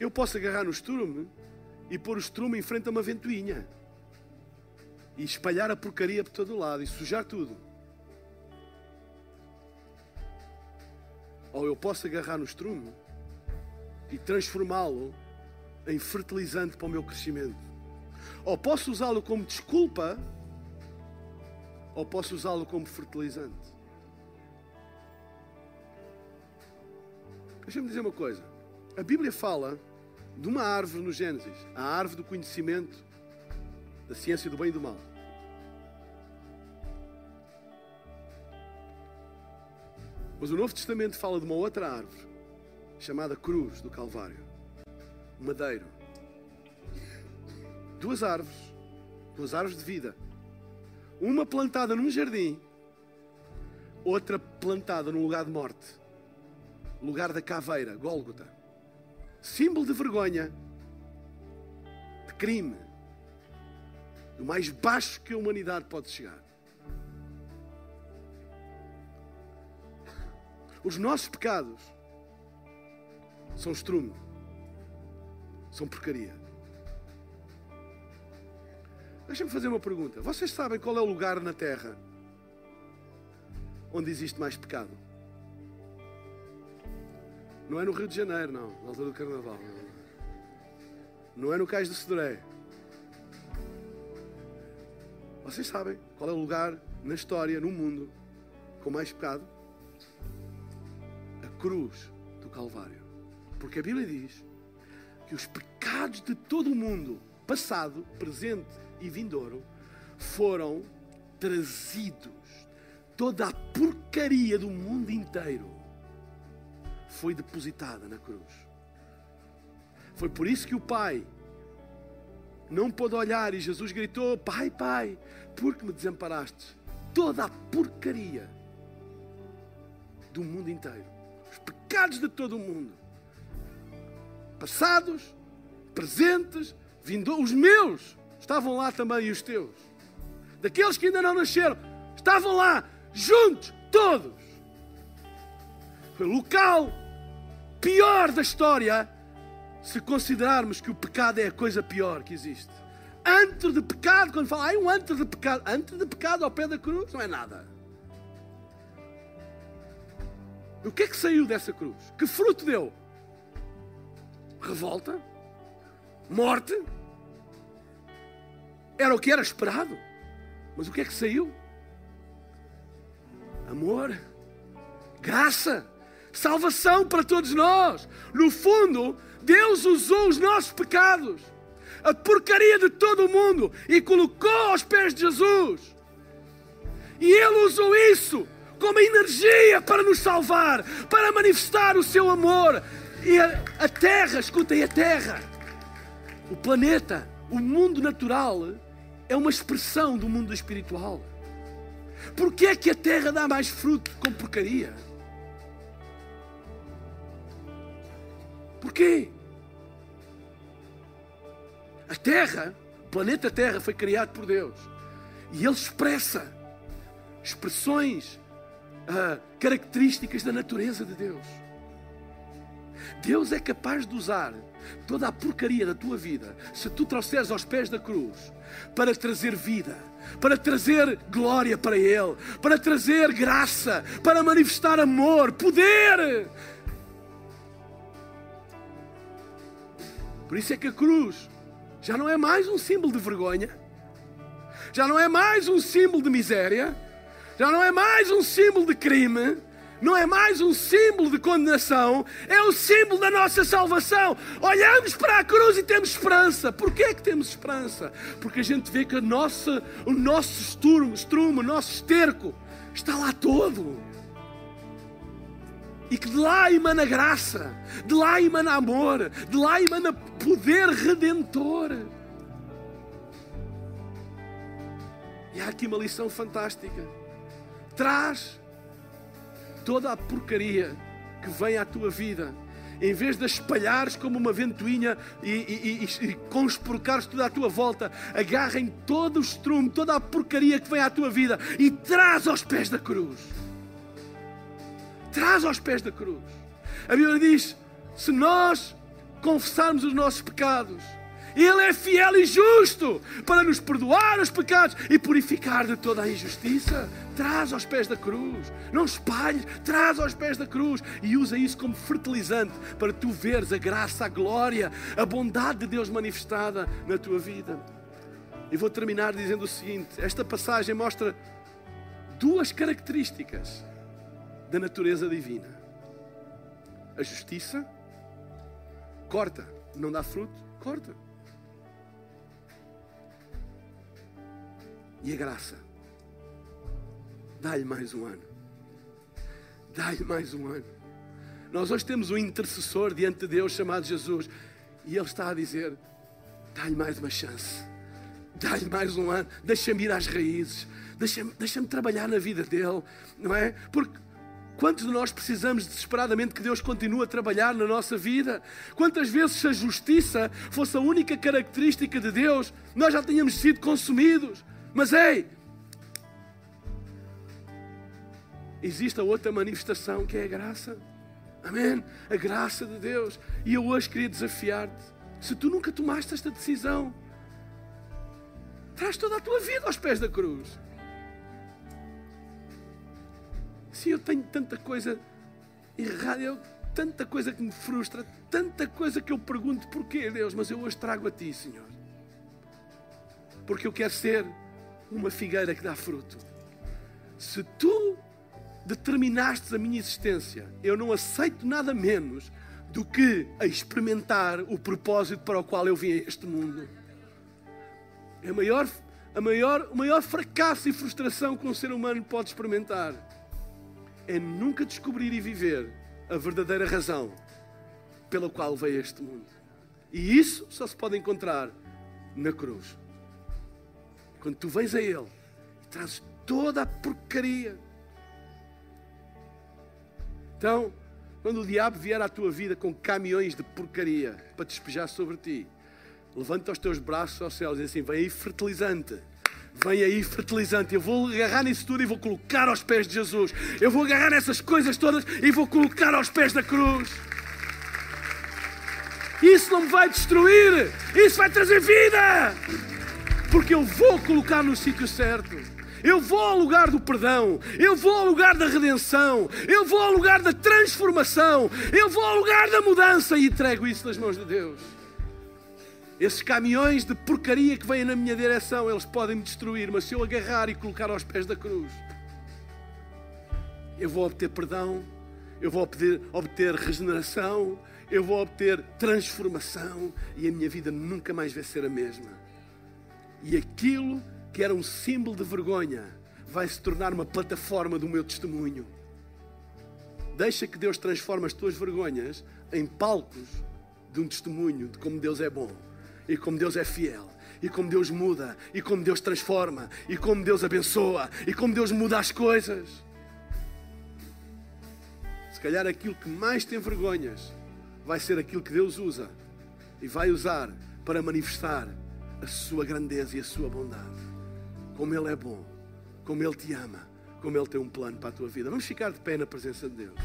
Eu posso agarrar no estrume e pôr o estrume em frente a uma ventoinha e espalhar a porcaria por todo o lado e sujar tudo. Ou eu posso agarrar no estrume e transformá-lo em fertilizante para o meu crescimento. Ou posso usá-lo como desculpa, ou posso usá-lo como fertilizante. Deixa-me dizer uma coisa. A Bíblia fala de uma árvore no Gênesis, a árvore do conhecimento da ciência do bem e do mal. Mas o Novo Testamento fala de uma outra árvore, chamada Cruz do Calvário, madeiro. Duas árvores, duas árvores de vida. Uma plantada num jardim, outra plantada num lugar de morte, lugar da caveira, Gólgota. Símbolo de vergonha, de crime, do mais baixo que a humanidade pode chegar. Os nossos pecados são estrume, são porcaria. Deixa-me fazer uma pergunta. Vocês sabem qual é o lugar na Terra onde existe mais pecado? Não é no Rio de Janeiro, não, na altura do Carnaval. Não é no Cais do Cedré. Vocês sabem qual é o lugar na história, no mundo, com mais pecado? A cruz do Calvário. Porque a Bíblia diz que os pecados de todo o mundo, passado, presente e vindouro, foram trazidos. Toda a porcaria do mundo inteiro foi depositada na cruz. Foi por isso que o Pai não pôde olhar e Jesus gritou: Pai, Pai, por que me desamparaste? Toda a porcaria do mundo inteiro, os pecados de todo o mundo, passados, presentes, vindo, os meus estavam lá também e os teus, daqueles que ainda não nasceram, estavam lá juntos, todos. Foi o local pior da história se considerarmos que o pecado é a coisa pior que existe. Antro de pecado, quando fala, ai, um antro de pecado, antro de pecado ao pé da cruz, não é nada. O que é que saiu dessa cruz? Que fruto deu? Revolta? Morte? Era o que era esperado. Mas o que é que saiu? Amor, graça, salvação para todos nós. No fundo, Deus usou os nossos pecados, a porcaria de todo o mundo, e colocou aos pés de Jesus. E Ele usou isso como energia para nos salvar, para manifestar o seu amor. E a, a terra, escutem, a terra, o planeta, o mundo natural, é uma expressão do mundo espiritual. Porquê é que a terra dá mais fruto com porcaria? Porquê? A Terra, o planeta Terra, foi criado por Deus. E Ele expressa expressões, uh, características da natureza de Deus. Deus é capaz de usar toda a porcaria da tua vida, se tu trouxeres aos pés da cruz, para trazer vida, para trazer glória para Ele, para trazer graça, para manifestar amor, poder, Por isso é que a cruz já não é mais um símbolo de vergonha, já não é mais um símbolo de miséria, já não é mais um símbolo de crime, não é mais um símbolo de condenação, é o símbolo da nossa salvação. Olhamos para a cruz e temos esperança. Porquê é que temos esperança? Porque a gente vê que a nossa, o nosso estrumo, estrumo, o nosso esterco está lá todo e que de lá emana graça, de lá emana amor, de lá emana poder redentor. E há aqui uma lição fantástica. Traz toda a porcaria que vem à tua vida, em vez de espalhares como uma ventoinha e, e, e, e conspurcares tudo à tua volta, agarrem todo o estrume, toda a porcaria que vem à tua vida e traz aos pés da cruz traz aos pés da cruz. A Bíblia diz: se nós confessarmos os nossos pecados, Ele é fiel e justo para nos perdoar os pecados e purificar de toda a injustiça. Traz aos pés da cruz. Não espalhes, traz aos pés da cruz e usa isso como fertilizante para tu veres a graça, a glória, a bondade de Deus manifestada na tua vida. E vou terminar dizendo o seguinte: esta passagem mostra duas características da natureza divina: a justiça, corta, não dá fruto, corta. E a graça, dá-lhe mais um ano. Dá-lhe mais um ano. Nós hoje temos um intercessor diante de Deus chamado Jesus e Ele está a dizer: dá-lhe mais uma chance, dá-lhe mais um ano, deixa-me ir às raízes, deixa-me deixa trabalhar na vida dele, não é? Porque Quantos de nós precisamos desesperadamente que Deus continue a trabalhar na nossa vida? Quantas vezes, se a justiça fosse a única característica de Deus, nós já tínhamos sido consumidos? Mas ei, existe a outra manifestação que é a graça. Amém? A graça de Deus. E eu hoje queria desafiar-te. Se tu nunca tomaste esta decisão, traz toda a tua vida aos pés da cruz. Se eu tenho tanta coisa errada, eu, tanta coisa que me frustra, tanta coisa que eu pergunto porquê, Deus, mas eu hoje trago a Ti, Senhor. Porque eu quero ser uma figueira que dá fruto. Se tu determinaste a minha existência, eu não aceito nada menos do que a experimentar o propósito para o qual eu vim a este mundo. É a maior, a maior, o maior fracasso e frustração que um ser humano pode experimentar é nunca descobrir e viver a verdadeira razão pela qual veio a este mundo. E isso só se pode encontrar na cruz. Quando tu vens a Ele e trazes toda a porcaria. Então, quando o diabo vier à tua vida com caminhões de porcaria para despejar sobre ti, levanta os teus braços aos céus e diz assim: vem aí fertilizante. Vem aí fertilizante. Eu vou agarrar nisso tudo e vou colocar aos pés de Jesus. Eu vou agarrar nessas coisas todas e vou colocar aos pés da cruz. Isso não me vai destruir. Isso vai trazer vida. Porque eu vou colocar no sítio certo. Eu vou ao lugar do perdão, eu vou ao lugar da redenção, eu vou ao lugar da transformação, eu vou ao lugar da mudança e entrego isso nas mãos de Deus. Esses caminhões de porcaria que vêm na minha direção, eles podem me destruir, mas se eu agarrar e colocar aos pés da cruz, eu vou obter perdão, eu vou obter, obter regeneração, eu vou obter transformação e a minha vida nunca mais vai ser a mesma. E aquilo que era um símbolo de vergonha vai se tornar uma plataforma do meu testemunho. Deixa que Deus transforme as tuas vergonhas em palcos de um testemunho de como Deus é bom e como Deus é fiel, e como Deus muda, e como Deus transforma, e como Deus abençoa, e como Deus muda as coisas. Se calhar aquilo que mais tem vergonhas vai ser aquilo que Deus usa e vai usar para manifestar a sua grandeza e a sua bondade. Como Ele é bom, como Ele te ama, como Ele tem um plano para a tua vida. Vamos ficar de pé na presença de Deus.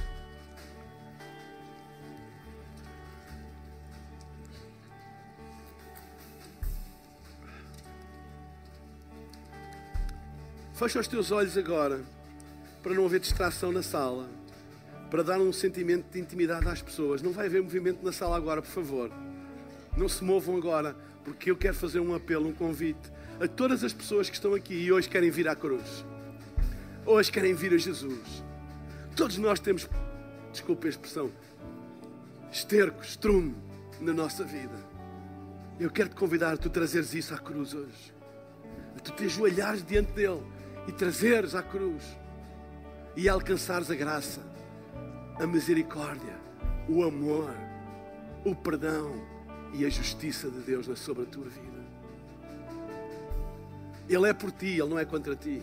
Fecha os teus olhos agora, para não haver distração na sala, para dar um sentimento de intimidade às pessoas. Não vai haver movimento na sala agora, por favor. Não se movam agora, porque eu quero fazer um apelo, um convite a todas as pessoas que estão aqui e hoje querem vir à cruz. Hoje querem vir a Jesus. Todos nós temos, desculpe a expressão, esterco, estrume na nossa vida. Eu quero te convidar a tu trazeres isso à cruz hoje. A tu te ajoelhares diante dele e trazeres à cruz e alcançares a graça, a misericórdia, o amor, o perdão e a justiça de Deus sobre a tua vida. Ele é por ti, Ele não é contra ti.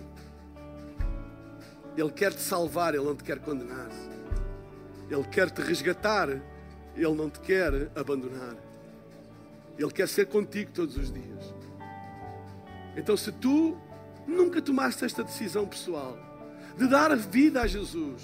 Ele quer te salvar, Ele não te quer condenar. Ele quer te resgatar, Ele não te quer abandonar. Ele quer ser contigo todos os dias. Então, se tu nunca tomaste esta decisão pessoal de dar a vida a Jesus,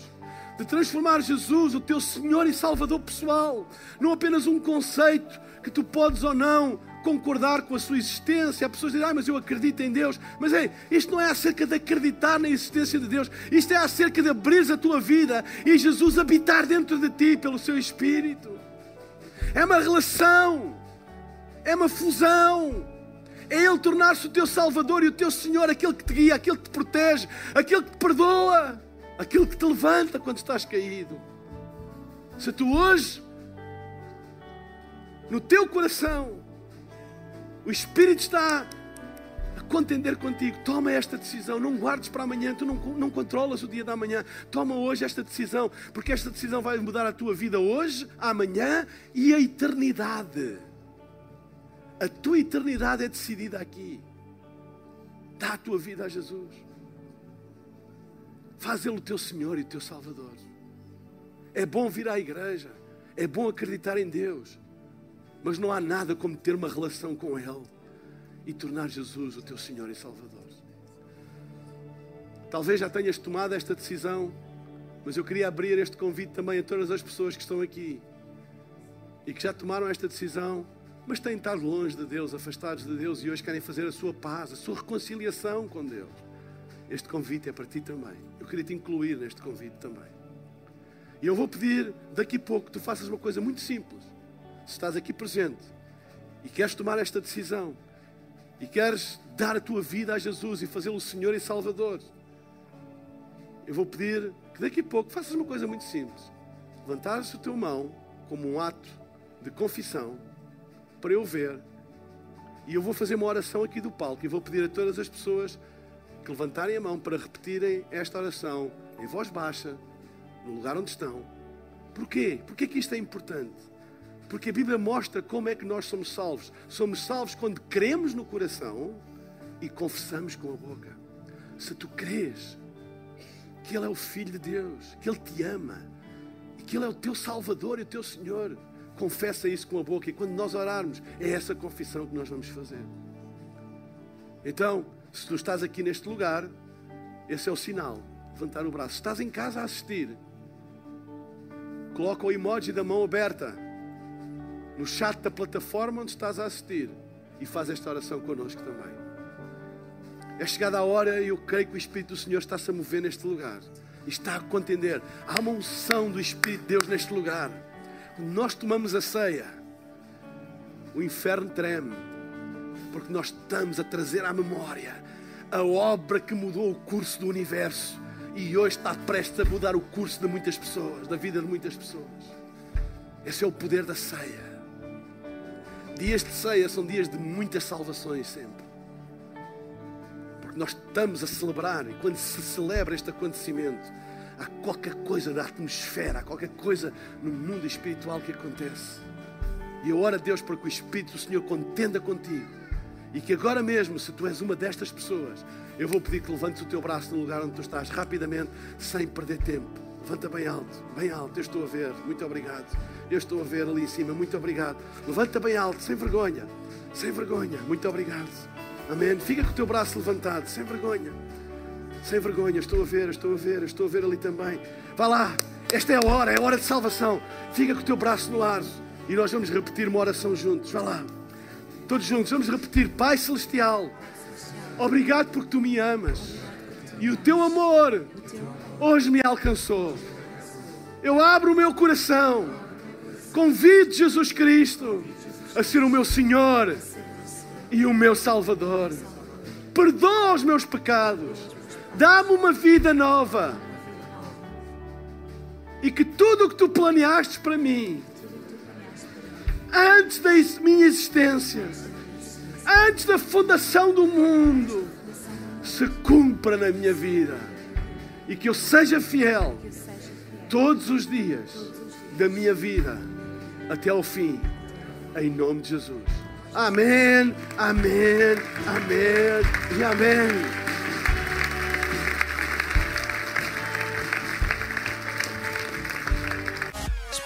de transformar Jesus, o teu Senhor e Salvador pessoal, não apenas um conceito que tu podes ou não concordar com a sua existência. Há pessoas que dizem, ah, mas eu acredito em Deus. Mas ei, isto não é acerca de acreditar na existência de Deus. Isto é acerca de abrir a tua vida e Jesus habitar dentro de ti pelo seu Espírito. É uma relação. É uma fusão. É Ele tornar-se o teu Salvador e o teu Senhor, aquele que te guia, aquele que te protege, aquele que te perdoa, aquele que te levanta quando estás caído. Se tu hoje, no teu coração, o Espírito está a contender contigo. Toma esta decisão. Não guardes para amanhã. Tu não, não controlas o dia da manhã. Toma hoje esta decisão. Porque esta decisão vai mudar a tua vida hoje, amanhã e a eternidade. A tua eternidade é decidida aqui. Dá a tua vida a Jesus. Faz Ele o teu Senhor e teu Salvador. É bom vir à igreja. É bom acreditar em Deus. Mas não há nada como ter uma relação com Ele e tornar Jesus o teu Senhor e Salvador. Talvez já tenhas tomado esta decisão, mas eu queria abrir este convite também a todas as pessoas que estão aqui e que já tomaram esta decisão, mas têm estado longe de Deus, afastados de Deus e hoje querem fazer a sua paz, a sua reconciliação com Deus. Este convite é para ti também. Eu queria te incluir neste convite também. E eu vou pedir daqui a pouco que tu faças uma coisa muito simples se estás aqui presente e queres tomar esta decisão e queres dar a tua vida a Jesus e fazê-lo Senhor e Salvador, eu vou pedir que daqui a pouco faças uma coisa muito simples: levantares o teu mão como um ato de confissão para eu ver. E eu vou fazer uma oração aqui do palco e vou pedir a todas as pessoas que levantarem a mão para repetirem esta oração em voz baixa, no lugar onde estão. Porquê? Porquê que isto é importante? Porque a Bíblia mostra como é que nós somos salvos. Somos salvos quando cremos no coração e confessamos com a boca. Se tu crês que Ele é o Filho de Deus, que Ele te ama e que Ele é o teu Salvador e o teu Senhor, confessa isso com a boca. E quando nós orarmos, é essa confissão que nós vamos fazer. Então, se tu estás aqui neste lugar, esse é o sinal. Levantar o braço. Se estás em casa a assistir, coloca o emoji da mão aberta no chat da plataforma onde estás a assistir e faz esta oração connosco também. É chegada a hora e eu creio que o Espírito do Senhor está-se a mover neste lugar está a contender. Há uma unção do Espírito de Deus neste lugar. Quando nós tomamos a ceia, o inferno treme, porque nós estamos a trazer à memória a obra que mudou o curso do universo e hoje está prestes a mudar o curso de muitas pessoas, da vida de muitas pessoas. Esse é o poder da ceia. Dias de ceia são dias de muitas salvações sempre. Porque nós estamos a celebrar, e quando se celebra este acontecimento, há qualquer coisa na atmosfera, há qualquer coisa no mundo espiritual que acontece. E eu oro a Deus para que o Espírito do Senhor contenda contigo. E que agora mesmo, se tu és uma destas pessoas, eu vou pedir que levantes o teu braço no lugar onde tu estás, rapidamente, sem perder tempo. Levanta bem alto, bem alto. Eu estou a ver. Muito obrigado. Eu estou a ver ali em cima. Muito obrigado. Levanta bem alto, sem vergonha. Sem vergonha. Muito obrigado. Amém. Fica com o teu braço levantado, sem vergonha. Sem vergonha. Estou a ver, estou a ver, estou a ver ali também. Vá lá. Esta é a hora, é a hora de salvação. Fica com o teu braço no ar. E nós vamos repetir uma oração juntos. Vá lá. Todos juntos. Vamos repetir. Pai Celestial. Obrigado porque tu me amas. E o teu amor hoje me alcançou. Eu abro o meu coração, convido Jesus Cristo a ser o meu Senhor e o meu Salvador. Perdoa os meus pecados, dá-me uma vida nova e que tudo o que tu planeaste para mim, antes da minha existência, antes da fundação do mundo, se cumpra na minha vida e que eu seja fiel todos os dias da minha vida até ao fim, em nome de Jesus. Amém, amém, amém e amém.